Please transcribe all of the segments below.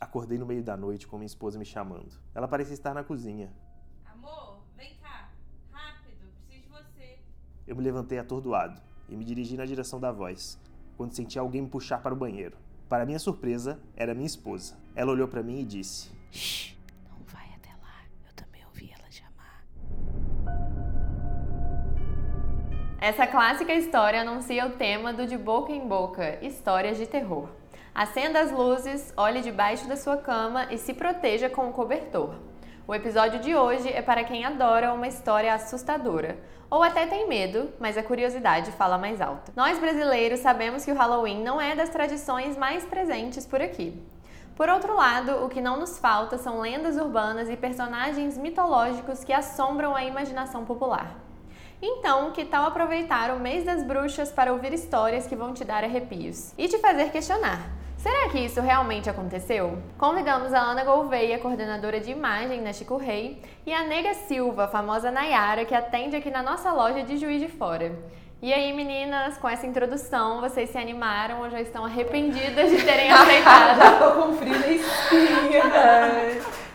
Acordei no meio da noite com minha esposa me chamando. Ela parecia estar na cozinha. Amor, vem cá. Rápido, preciso de você. Eu me levantei atordoado e me dirigi na direção da voz, quando senti alguém me puxar para o banheiro. Para minha surpresa, era minha esposa. Ela olhou para mim e disse: Shh, não vai até lá. Eu também ouvi ela chamar. Essa clássica história anuncia o tema do De Boca em Boca, histórias de terror. Acenda as luzes, olhe debaixo da sua cama e se proteja com o cobertor. O episódio de hoje é para quem adora uma história assustadora, ou até tem medo, mas a curiosidade fala mais alto. Nós brasileiros sabemos que o Halloween não é das tradições mais presentes por aqui. Por outro lado, o que não nos falta são lendas urbanas e personagens mitológicos que assombram a imaginação popular. Então, que tal aproveitar o mês das bruxas para ouvir histórias que vão te dar arrepios e te fazer questionar? Será que isso realmente aconteceu? Convidamos a Ana Gouveia, coordenadora de imagem na Chico Rei, e a Nega Silva, a famosa Nayara, que atende aqui na nossa loja de Juiz de Fora. E aí, meninas, com essa introdução, vocês se animaram ou já estão arrependidas de terem aceitado? Tô com frio na espinha.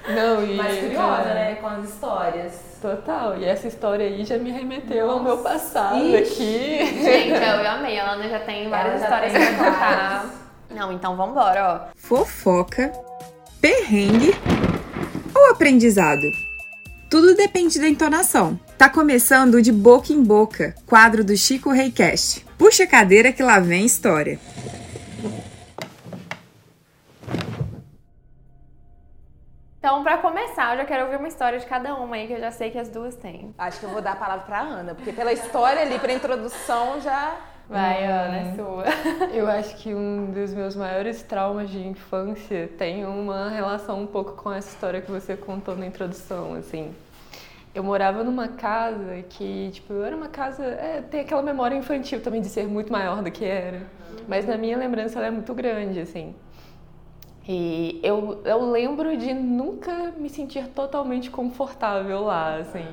Não, e. Mas curiosa, né? Com as histórias. Total, e essa história aí já me remeteu ao meu passado Ixi. aqui. Gente, eu amei. A Ana já tem várias já histórias tem pra contar. Não, então vambora, ó. fofoca, perrengue ou aprendizado? Tudo depende da entonação. Tá começando o de boca em boca, quadro do Chico Reicast. Puxa a cadeira que lá vem história. Então, pra começar, eu já quero ouvir uma história de cada uma aí, que eu já sei que as duas têm. Acho que eu vou dar a palavra pra Ana, porque pela história ali, pra introdução, já. Vai, Hum. Ana, é sua. Eu acho que um dos meus maiores traumas de infância tem uma relação um pouco com essa história que você contou na introdução, assim. Eu morava numa casa que, tipo, era uma casa. É, tem aquela memória infantil também de ser muito maior do que era. Mas na minha lembrança ela é muito grande, assim. E eu, eu lembro de nunca me sentir totalmente confortável lá, assim.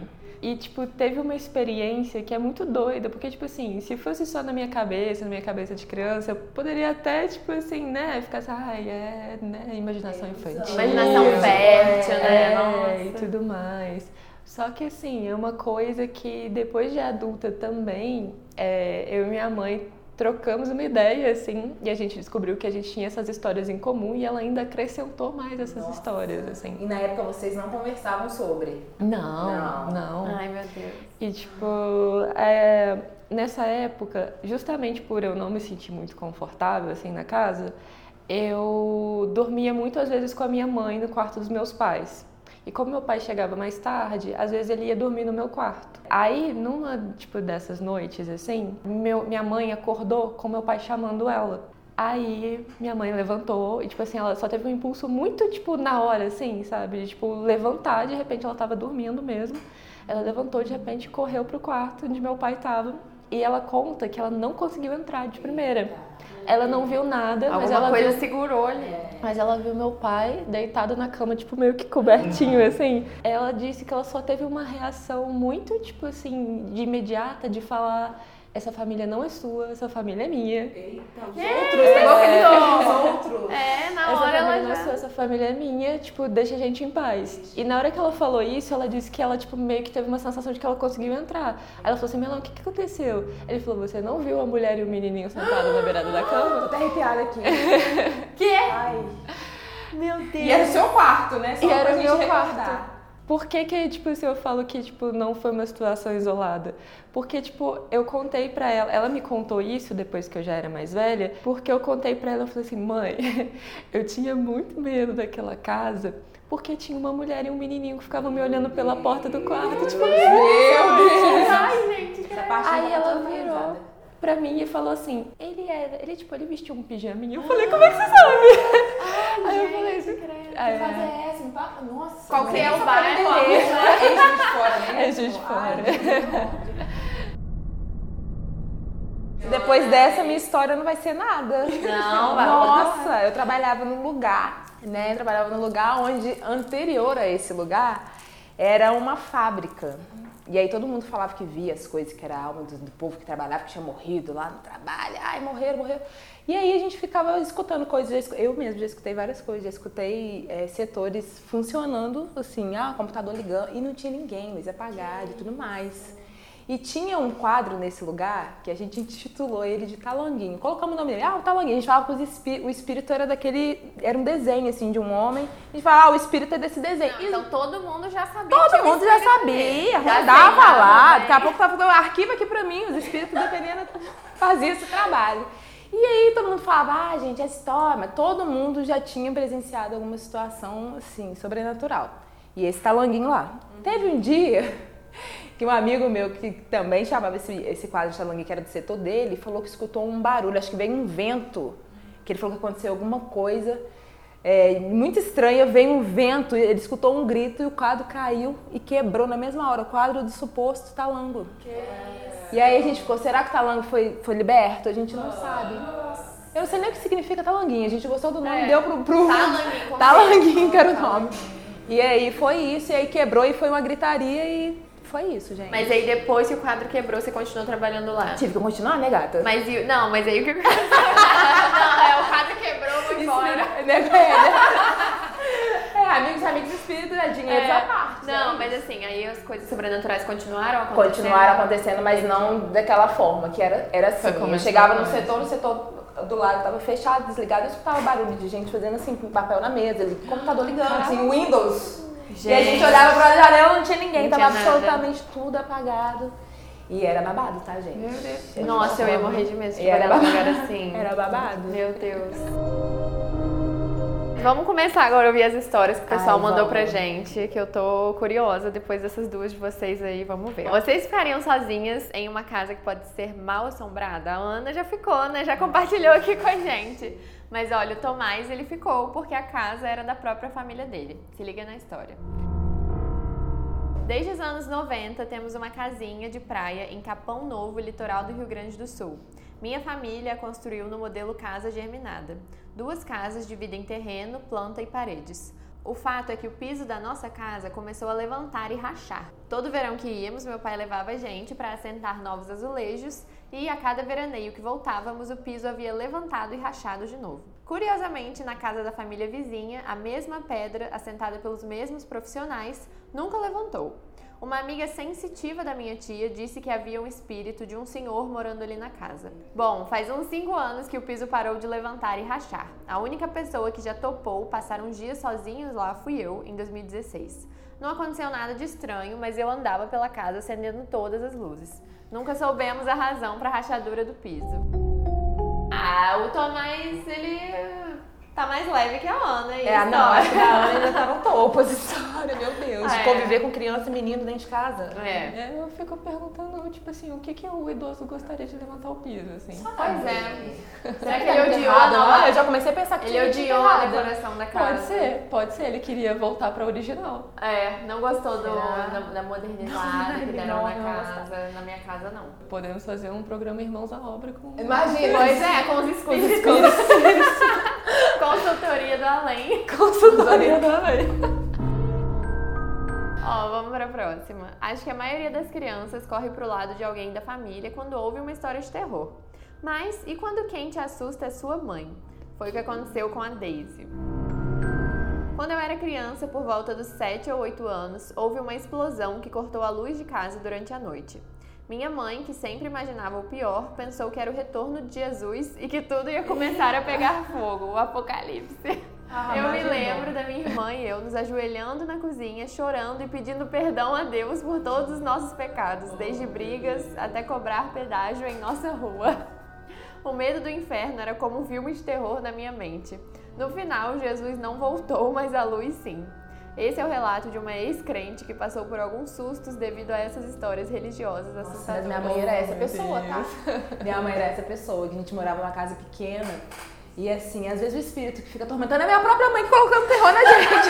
E, tipo, teve uma experiência que é muito doida, porque, tipo assim, se fosse só na minha cabeça, na minha cabeça de criança, eu poderia até, tipo assim, né, ficar assim, ai, é, né, imaginação infantil. Imaginação fértil, né? É, Nossa. e tudo mais. Só que, assim, é uma coisa que depois de adulta também, é, eu e minha mãe trocamos uma ideia, assim, e a gente descobriu que a gente tinha essas histórias em comum e ela ainda acrescentou mais essas histórias, assim. E na época vocês não conversavam sobre. Não, Não. não. Ai, meu Deus. E, tipo, é, nessa época, justamente por eu não me sentir muito confortável, assim, na casa, eu dormia muitas vezes com a minha mãe no quarto dos meus pais. E como meu pai chegava mais tarde, às vezes ele ia dormir no meu quarto. Aí, numa, tipo, dessas noites, assim, meu, minha mãe acordou com meu pai chamando ela. Aí minha mãe levantou e, tipo assim, ela só teve um impulso muito, tipo, na hora, assim, sabe? De, tipo, levantar, de repente ela tava dormindo mesmo. Ela levantou, de repente, correu pro quarto onde meu pai tava. E ela conta que ela não conseguiu entrar de primeira. Ela não viu nada, mas Alguma ela coisa viu segurou ali. mas ela viu meu pai deitado na cama, tipo, meio que cobertinho, assim. Ela disse que ela só teve uma reação muito, tipo assim, de imediata, de falar: essa família não é sua, essa família é minha. Eita, os outros, pegou aquele nome, os outros. É, na Essa hora família ela não é já... sua, essa família é minha, tipo, deixa a gente em paz. E na hora que ela falou isso, ela disse que ela, tipo, meio que teve uma sensação de que ela conseguiu entrar. Aí ela falou assim, Melão, o que, que aconteceu? Ele falou, você não viu a mulher e o menininho sentados na beirada da Tô cama? até arrepiada aqui. Que? Ai. Meu Deus. E era o seu quarto, né? Só E era o meu recordar. quarto. Por que que, tipo, assim, eu falo que, tipo, não foi uma situação isolada? Porque, tipo, eu contei pra ela, ela me contou isso depois que eu já era mais velha, porque eu contei pra ela, eu falei assim, mãe, eu tinha muito medo daquela casa, porque tinha uma mulher e um menininho que ficavam me olhando pela porta do quarto, tipo, Meu Deus! Ai, gente, que Essa parte Aí ela virou pra mim e falou assim, ele era, ele, tipo, ele vestiu um pijaminha. Eu falei, como é que você sabe? Aí eu falei assim, Que fase é fala- Nossa. Qual que é o bairro? é essa? É Juiz de Fora, né? É Juiz de Fora. Depois dessa, minha história não vai ser nada. Não, vai. Nossa, eu trabalhava num lugar, né? Eu trabalhava num lugar onde, anterior a esse lugar, era uma fábrica. E aí todo mundo falava que via as coisas, que era a alma do, do povo que trabalhava, que tinha morrido lá no trabalho. Ai, morreram, morreram. E aí a gente ficava escutando coisas. Eu mesmo já escutei várias coisas. Já escutei é, setores funcionando, assim, ah, computador ligando. E não tinha ninguém, luz apagada e tudo mais. E tinha um quadro nesse lugar que a gente intitulou ele de Talanguinho. Colocamos o nome dele, ah, o Talanguinho. A gente falava que espí- o espírito era daquele. Era um desenho, assim, de um homem. A gente falava, ah, o espírito é desse desenho. Não, E então todo mundo já sabia. Todo mundo já sabia. Já rodava lá. né? Daqui a pouco tava fazendo arquivo aqui pra mim, os espíritos dependendo faziam esse trabalho. E aí todo mundo falava, ah, gente, é história, mas todo mundo já tinha presenciado alguma situação assim, sobrenatural. E esse talanguinho lá. Teve um dia que um amigo meu que também chamava esse, esse quadro de talanguinho, que era do setor dele, falou que escutou um barulho, acho que veio um vento, que ele falou que aconteceu alguma coisa é, muito estranha, veio um vento, ele escutou um grito e o quadro caiu e quebrou na mesma hora, o quadro do suposto talango. E aí a gente ficou, será que o talango foi, foi liberto? A gente não sabe. Eu não sei nem o que significa talanguinho, a gente gostou do nome, É. deu pro, pro Talanguinho, talanguinho que era o nome. E aí foi isso, e aí quebrou e foi uma gritaria e foi isso, gente. Mas aí depois que o quadro quebrou, você continuou trabalhando lá. Tive que continuar, né, gata? Mas e, não, mas aí o que não, é o quadro quebrou, foi embora. Né, É, é, amigos, amigos espíritos, é dinheiro É. à parte. Não, né? mas assim, aí as coisas sobrenaturais continuaram acontecendo. continuaram acontecendo, mas não daquela forma, que era, era assim. Foi como Eu chegava no setor, o setor do lado estava fechado, desligado, eu escutava barulho de gente fazendo assim, com papel na mesa, computador ligando, assim, Windows. E a gente olhava pra janela, não tinha ninguém, Não tava tinha absolutamente tudo apagado. E era babado, tá, gente? Meu Deus. Nossa, eu ia morrer de medo de era babado. lugar assim. Era babado. Meu Deus. Vamos começar agora a ouvir as histórias que o pessoal Ai, mandou vamos. pra gente, que eu tô curiosa depois dessas duas de vocês aí, vamos ver. Vocês ficariam sozinhas em uma casa que pode ser mal assombrada? A Ana já ficou, né? Já compartilhou aqui com a gente. Mas olha, o Tomás, ele ficou porque a casa era da própria família dele. Se liga na história. Desde os anos 90, temos uma casinha de praia em Capão Novo, litoral do Rio Grande do Sul. Minha família construiu no modelo casa germinada. Duas casas dividem terreno, planta e paredes. O fato é que o piso da nossa casa começou a levantar e rachar. Todo verão que íamos, meu pai levava a gente para assentar novos azulejos e a cada veraneio que voltávamos, o piso havia levantado e rachado de novo. Curiosamente, na casa da família vizinha, a mesma pedra, assentada pelos mesmos profissionais, nunca levantou. Uma amiga sensitiva da minha tia disse que havia um espírito de um senhor morando ali na casa. Bom, faz uns 5 anos que o piso parou de levantar e rachar. A única pessoa que já topou passar um dia sozinhos lá fui eu, em 2016. Não aconteceu nada de estranho, mas eu andava pela casa acendendo todas as luzes. Nunca soubemos a razão para a rachadura do piso. Ah, o Tomás, ele tá mais leve que a Ana. E É, a não, acho que a Ana ainda tá no topo essa história, meu Deus. Ah, de é. conviver com criança e menino dentro de casa. É. Eu fico perguntando, tipo assim, o que, que o idoso gostaria de levantar o piso, assim. Pois é. Será que ele odiou a errado, nova... Eu já comecei a pensar que Ele tinha odiou a decoração da casa. Pode ser, pode ser. Ele queria voltar pra original. É, não gostou do, da, da modernidade que deram Não, na não casa. Na minha casa, não. Podemos fazer um programa Irmãos à Obra com... Imagina. Pois é, com os escudos. Consultoria do além. Consultoria da lei. Ó, vamos pra próxima. Acho que a maioria das crianças corre pro lado de alguém da família quando ouve uma história de terror. Mas e quando quem te assusta é sua mãe? Foi o que aconteceu com a Daisy. Quando eu era criança, por volta dos 7 ou 8 anos, houve uma explosão que cortou a luz de casa durante a noite. Minha mãe, que sempre imaginava o pior, pensou que era o retorno de Jesus e que tudo ia começar a pegar fogo, o apocalipse. Ah, eu me lembro da minha irmã e eu nos ajoelhando na cozinha, chorando e pedindo perdão a Deus por todos os nossos pecados, desde brigas até cobrar pedágio em nossa rua. O medo do inferno era como um filme de terror na minha mente. No final, Jesus não voltou, mas a luz sim. Esse é o relato de uma ex-crente que passou por alguns sustos devido a essas histórias religiosas Nossa, assustadoras. mas minha mãe era essa pessoa, tá? Minha mãe era essa pessoa, que a gente morava numa casa pequena. E assim, às vezes o espírito que fica atormentando é a minha própria mãe colocando terror na gente.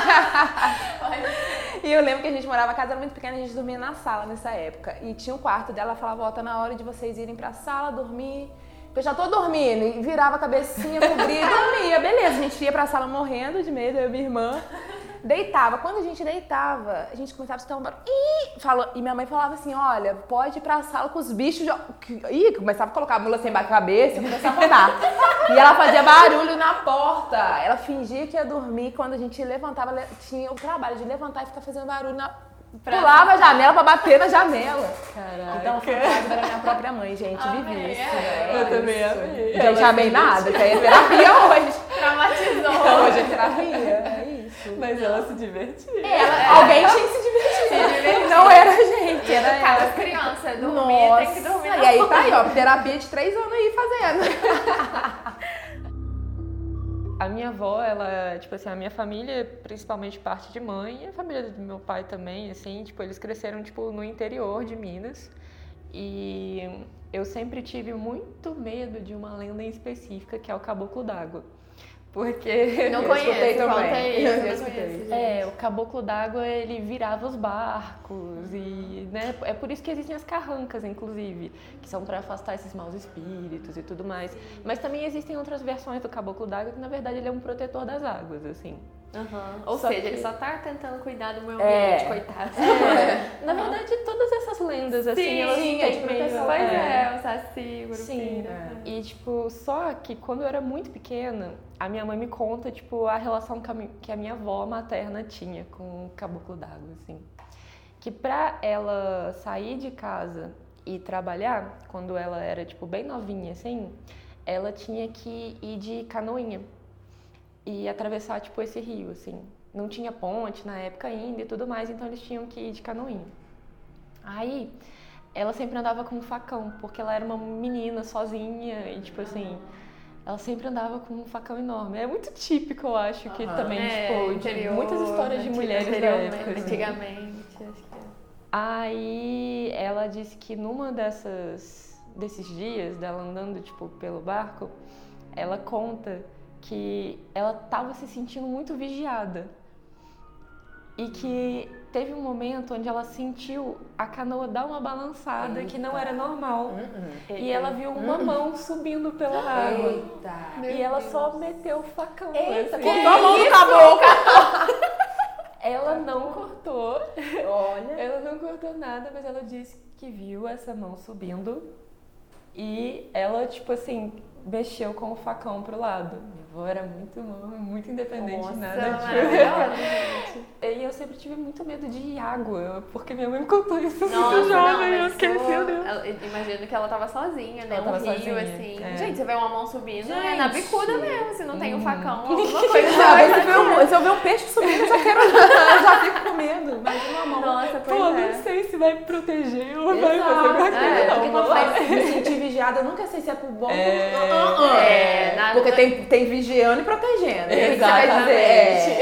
e eu lembro que a gente morava, a casa era muito pequena, a gente dormia na sala nessa época. E tinha um quarto dela, ela falava, ó, tá na hora de vocês irem pra sala dormir. Eu já tô dormindo. E virava a cabecinha, cobria e dormia. Beleza, a gente ia pra sala morrendo de medo, eu e minha irmã. Deitava. Quando a gente deitava, a gente começava a escutar um barulho. Ih! Falou, e minha mãe falava assim: olha, pode ir pra sala com os bichos. que- Ih, começava a colocar a mula sem a cabeça e começava a rodar. e ela fazia barulho na porta. Ela fingia que ia dormir. Quando a gente levantava, le- tinha o trabalho de levantar e ficar fazendo barulho na. Pulava a janela pra bater na janela. Então, o fantasma era minha própria mãe, gente. Vivi isso. Eu também amei. Gente, amei nada, que aí é terapia hoje. Traumatizou. Hoje é terapia, é. Mas ela se divertia. Ela, alguém tinha que se divertir. Não era a gente, era Educar ela. as crianças. Dormir, tem que dormir e aí tá aí, ó, terapia de três anos aí fazendo. A minha avó, ela, tipo assim, a minha família, principalmente parte de mãe, e a família do meu pai também, assim, tipo, eles cresceram, tipo, no interior de Minas. E eu sempre tive muito medo de uma lenda em específica, que é o caboclo d'água. Porque... Não Eu escutei conheço, também. aí. Eu Eu escutei. conheço. É, o caboclo d'água, ele virava os barcos e, né, é por isso que existem as carrancas, inclusive, que são para afastar esses maus espíritos e tudo mais. Mas também existem outras versões do caboclo d'água que, na verdade, ele é um protetor das águas, assim. Aham. Ou Só seja, que- ele só tá tentando cuidar do meio É. ambiente, coitado. Na verdade, todas essas lendas, assim, elas sim, têm é meio- proteção. Pois é. é, o Saci, o Sim, Grupinho. e tipo, só que quando eu era muito pequena, a minha mãe me conta, tipo, a relação que a mi- que a minha avó materna tinha com o caboclo d'água, assim. Que pra ela sair de casa e trabalhar, quando ela era, tipo, bem novinha, assim, ela tinha que ir de canoinha e atravessar, tipo, esse rio, assim. Não tinha ponte na época ainda e tudo mais, então eles tinham que ir de canoinha. Aí, ela sempre andava com um facão, porque ela era uma menina sozinha e, tipo assim, ela sempre andava com um facão enorme. É muito típico, eu acho, que também, É, tipo, interior, muitas histórias de mulheres da anteriormente- época. assim. Antigamente, acho que é. Aí ela disse que numa dessas desses dias dela andando tipo pelo barco, ela conta que ela estava se sentindo muito vigiada. E que teve um momento onde ela sentiu a canoa dar uma balançada que não era normal. E ela viu uma mão subindo pela água. E ela só meteu o facão. Eita, assim. cortou a mão do caboclo. Ela não cortou. Olha. Ela não cortou nada, mas ela disse que viu essa mão subindo e ela, tipo assim, mexeu com o facão pro lado. Avó era muito, muito independente, Nossa, nada tipo. E eu sempre tive muito medo de água, porque minha mãe me contou isso Nossa, muito jovem. não, eu fiquei, isso- meu Deus. Imagino que ela tava sozinha, né? Ela um rio, sozinha, assim. é. Gente, você vê uma mão subindo, é Gente. na bicuda mesmo, se não tem um facão, alguma coisa Sabe, se, eu um, se eu ver um peixe subindo, eu já quero. eu já fico com medo. Imagina uma mão. Nossa, Pô, pois não é. sei se vai me proteger ou vai fazer Exato. alguma coisa. É, não, Porque vamos quando faz me sentir vigiada, eu nunca sei se é pro bom ou É. É, Porque tem, tem vigiando e protegendo. É Exatamente. dizer.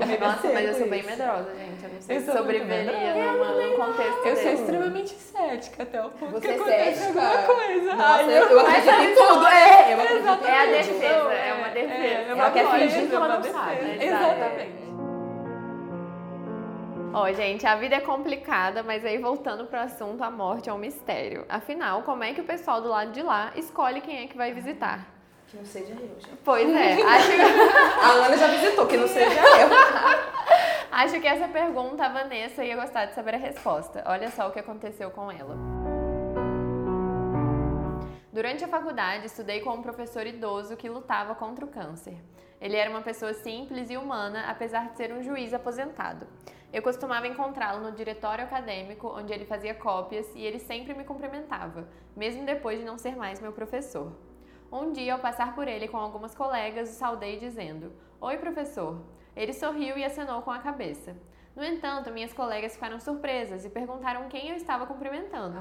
É, meio Nossa, mas eu sou bem medrosa, gente. Eu não sei Eu se sobreviveria num contexto Eu sou extremamente cética até o ponto Você que é acontece cética? alguma coisa. Nossa, Ai, eu, eu acredito em tudo. É, eu acredito Exatamente. É a defesa, é uma defesa. é uma Ela quer fingir que ela uma não sabe. Exatamente. Ó, gente, a vida é complicada, mas aí voltando pro assunto, a morte é um mistério. Afinal, como é que o pessoal do lado de lá escolhe quem é que vai visitar? Que não seja eu, gente. Pois é, acho, A Ana já visitou, que não seja eu. acho que essa pergunta a Vanessa ia gostar de saber a resposta. Olha só o que aconteceu com ela. Durante a faculdade, estudei com um professor idoso que lutava contra o câncer. Ele era uma pessoa simples e humana, apesar de ser um juiz aposentado. Eu costumava encontrá-lo no diretório acadêmico, onde ele fazia cópias, e ele sempre me cumprimentava, mesmo depois de não ser mais meu professor. Um dia, ao passar por ele com algumas colegas, o saudei dizendo: Oi, professor. Ele sorriu e acenou com a cabeça. No entanto, minhas colegas ficaram surpresas e perguntaram quem eu estava cumprimentando.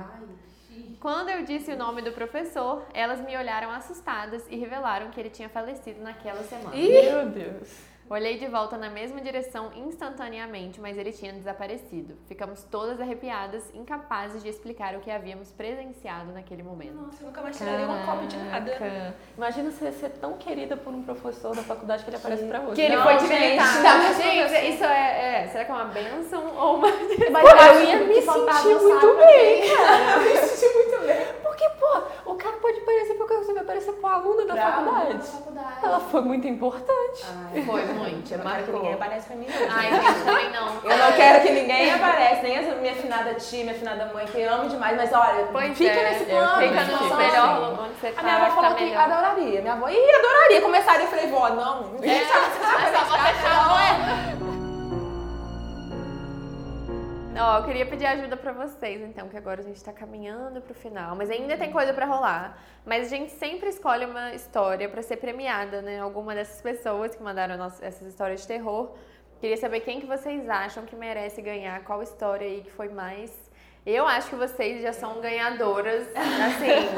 Quando eu disse o nome do professor, elas me olharam assustadas e revelaram que ele tinha falecido naquela semana. Meu Deus. Olhei de volta na mesma direção instantaneamente, mas ele tinha desaparecido. Ficamos todas arrepiadas, incapazes de explicar o que havíamos presenciado naquele momento. Nossa, eu nunca mais tiraria uma cópia de nada. Imagina você ser tão querida por um professor da faculdade que ele aparece pra você. Que ele Não, foi te gente, visitar. Gente, isso é, é- Será que é uma benção ou uma. Mas eu ia me sentir muito bem, quem- Eu me senti muito bem. Porque, pô, o cara você vai parecer com a aluna da faculdade. faculdade. Ela foi muito importante. Foi muito, Eu não quero que ninguém apareça pra mim, não. Ai, gente, também não. Eu não quero que ninguém apareça, nem a minha afinada tia, minha afinada mãe, que eu amo demais, mas olha, Pois fica é, nesse plano. Fica no melhor onde você A tá, minha avó vai falou que melhor. adoraria. Minha avó, ih, adoraria. Começaria, eu falei, vó, não. É, Gente, sabe, você sabe, mas só vai Ó, eu queria pedir ajuda pra vocês, então, que agora a gente tá caminhando pro final, mas ainda tem coisa pra rolar. Mas a gente sempre escolhe uma história pra ser premiada, né? Alguma dessas pessoas que mandaram nossa- essas histórias de terror. Queria saber quem que vocês acham que merece ganhar, qual história aí que foi mais. Eu acho que vocês já são ganhadoras, assim.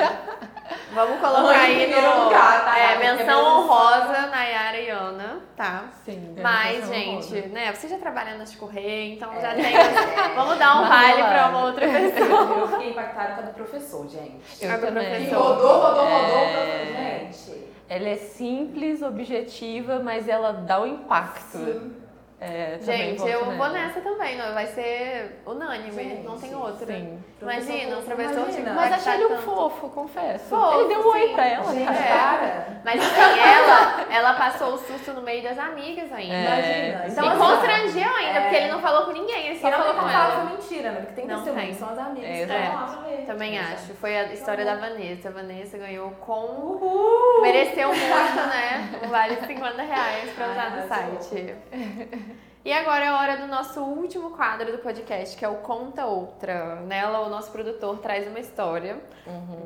vamos colocar aí no. lugar, tá? É, Porque menção honrosa, Nayara e Ana, tá? Sim. Mas, menção gente, honrosa. né? Você já trabalha na Correia, então É. já tem. Vamos dar um vale pra uma outra pessoa. Eu fiquei impactada com a do professor, gente. Eu A do também. Professor. rodou, rodou, rodou. É. Gente. Ela é simples, objetiva, mas ela dá o impacto. É, Gente, eu vou nela. nessa também, não, vai ser unânime, Sim, não tem sim, outra. Sim. Imagina, um Professor, tipo, Mas achei ele um tanto. fofo, confesso. Fofo, ele deu um oi pra ela, Gente, né? É. para. Mas assim, ela, ela passou o susto no meio das amigas ainda. É. Imagina. Então, Então, e constrangeu ainda, É. porque ele não falou com ninguém, ele E só não falou com ela. foi mentira, né? Porque tem Não testemunho, tem. são as amigas. É, que é. ver. Também acho. Foi a história da Vanessa. A Vanessa ganhou com. Uhul! Mereceu muito, né? Um vale de 50 reais pra usar no site. E agora é a hora do nosso último quadro do podcast, que é o Conta Outra. Nela, o nosso produtor traz uma história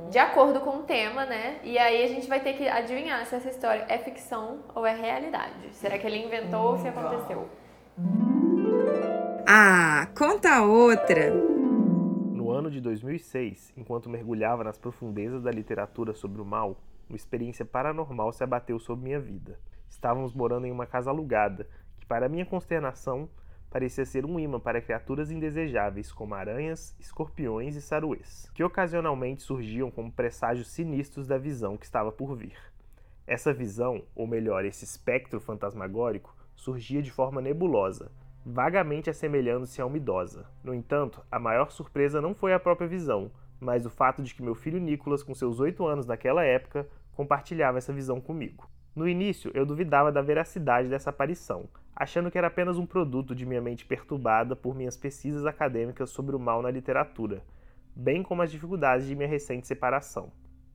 de acordo com o tema, né? E aí a gente vai ter que adivinhar se essa história é ficção ou é realidade. Será que ele inventou ou se aconteceu? Ah, conta outra. No ano de 2006, enquanto mergulhava nas profundezas da literatura sobre o mal, uma experiência paranormal se abateu sobre minha vida. Estávamos morando em uma casa alugada, que, para minha consternação, parecia ser um imã para criaturas indesejáveis como aranhas, escorpiões e saruês, que ocasionalmente surgiam como presságios sinistros da visão que estava por vir. Essa visão, ou melhor, esse espectro fantasmagórico, surgia de forma nebulosa, vagamente assemelhando-se a uma idosa. No entanto, a maior surpresa não foi a própria visão, mas o fato de que meu filho Nicolas, com seus oito anos naquela época, compartilhava essa visão comigo. No início, eu duvidava da veracidade dessa aparição, achando que era apenas um produto de minha mente perturbada por minhas pesquisas acadêmicas sobre o mal na literatura, bem como as dificuldades de minha recente separação.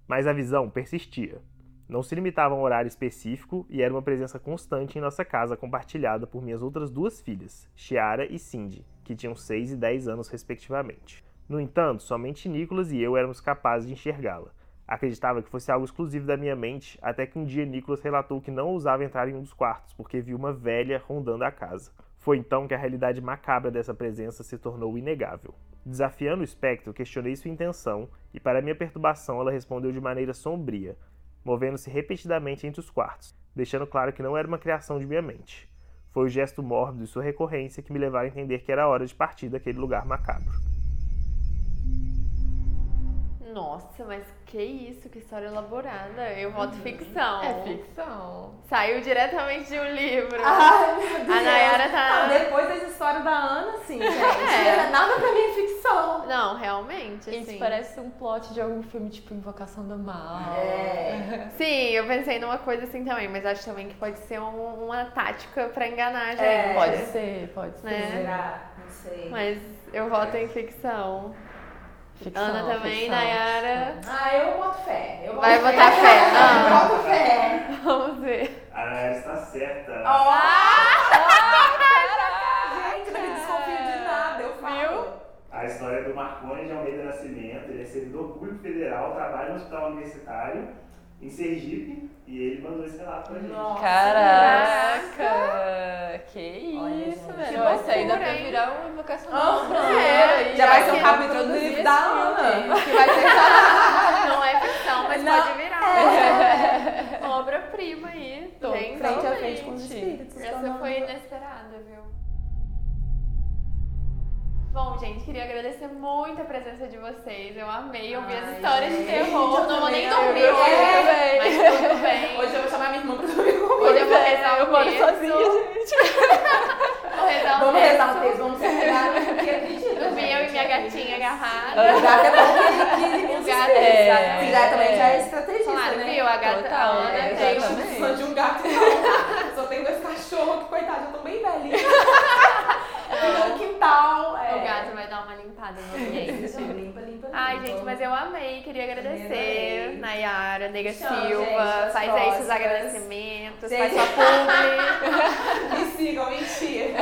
Mas a visão persistia. Não se limitava a um horário específico e era uma presença constante em nossa casa, compartilhada por minhas outras duas filhas, Chiara e Cindy, que tinham 6 e 10 anos respectivamente. No entanto, somente Nicolas e eu éramos capazes de enxergá-la. Acreditava que fosse algo exclusivo da minha mente, até que um dia Nicolas relatou que não ousava entrar em um dos quartos porque viu uma velha rondando a casa. Foi então que a realidade macabra dessa presença se tornou inegável. Desafiando o espectro, questionei sua intenção e, para minha perturbação, ela respondeu de maneira sombria, movendo-se repetidamente entre os quartos, deixando claro que não era uma criação de minha mente. Foi o gesto mórbido e sua recorrência que me levaram a entender que era hora de partir daquele lugar macabro. Nossa, mas que isso, que história elaborada. Eu voto ficção. É ficção. Saiu diretamente de um livro. Ai, meu Deus. A Nayara tá- Não, depois dessa história da Ana, sim, gente. É. Nada pra mim é ficção. Não, realmente, Isso assim. parece um plot de algum filme tipo Invocação do Mal. É. Sim, eu pensei numa coisa assim também, mas acho também que pode ser um- uma tática pra enganar a gente. É. Pode ser, pode ser. Né? Será? Não sei. Mas eu voto em ficção. Ficção, Ana também, ficção. Nayara. Ah, eu boto fé. Eu boto Vai botar fé. Eu Ah. boto fé. Vamos ver. A Nayara está certa. Gente, eu não desconfio de nada, eu falo. A história do Marconi de Almeida Nascimento, ele é servidor público federal, trabalha no hospital universitário em Sergipe e ele mandou esse relato pra gente. Nossa. Caraca! Que Olha, isso, gente. velho. Isso aí dá loucura, pra virar uma do mal. É, Já vai ser um capítulo do livro da. Ana. Que vai ser Não é ficção, mas Não. pode virar. Uma obra-prima aí. Tô frente a frente com os Totalmente. espíritos. Essa foi inesperada, viu? Bom, gente, queria agradecer muito a presença de vocês. Eu amei ouvir as histórias de terror. Não vou agarrada. O gato é bom que o gato é. Cuidar é. também já é estratégia claro, né? viu? A gata Total, Ana é, né? tem uma tipo de um gato. Tá. Só tem dois cachorros que, coitado, estão bem velhinhos. no quintal. É. O gato vai dar uma limpada no ambiente. Isso, limpa, limpa, Ai, limpa. gente, mas eu amei. Queria agradecer Nayara, Nega Chão, Silva. Gente, faz aí seus agradecimentos, gente. faz sua publi. Me sigam, mentira.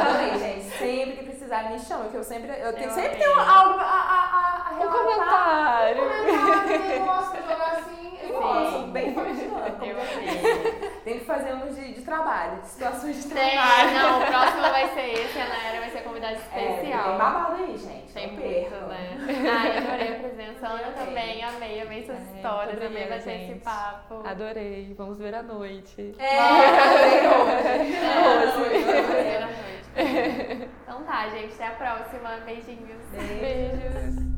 Adorei, gente. Sempre que precisar, me chama, que eu sempre. Eu tenho, Eu sempre tenho algo a, a, a, a Um relatar. comentário. Comentário, eu gosto de jogar assim. Eu gosto, bem Eu amei. Tem que fazer uns de, de trabalho, de situações de Tem, trabalho. não, o próximo vai ser esse, a Nayara vai ser convidada É, tem especial. babado aí, gente. Tem percam. né? Ai, adorei a presença. Ana também, amei, amei suas Ai, histórias, amei bater esse gente. papo. Adorei. Vamos ver à noite. É, adorei hoje. É, Hoje. noite. Então tá, gente, até a próxima. Beijinhos. Beijos.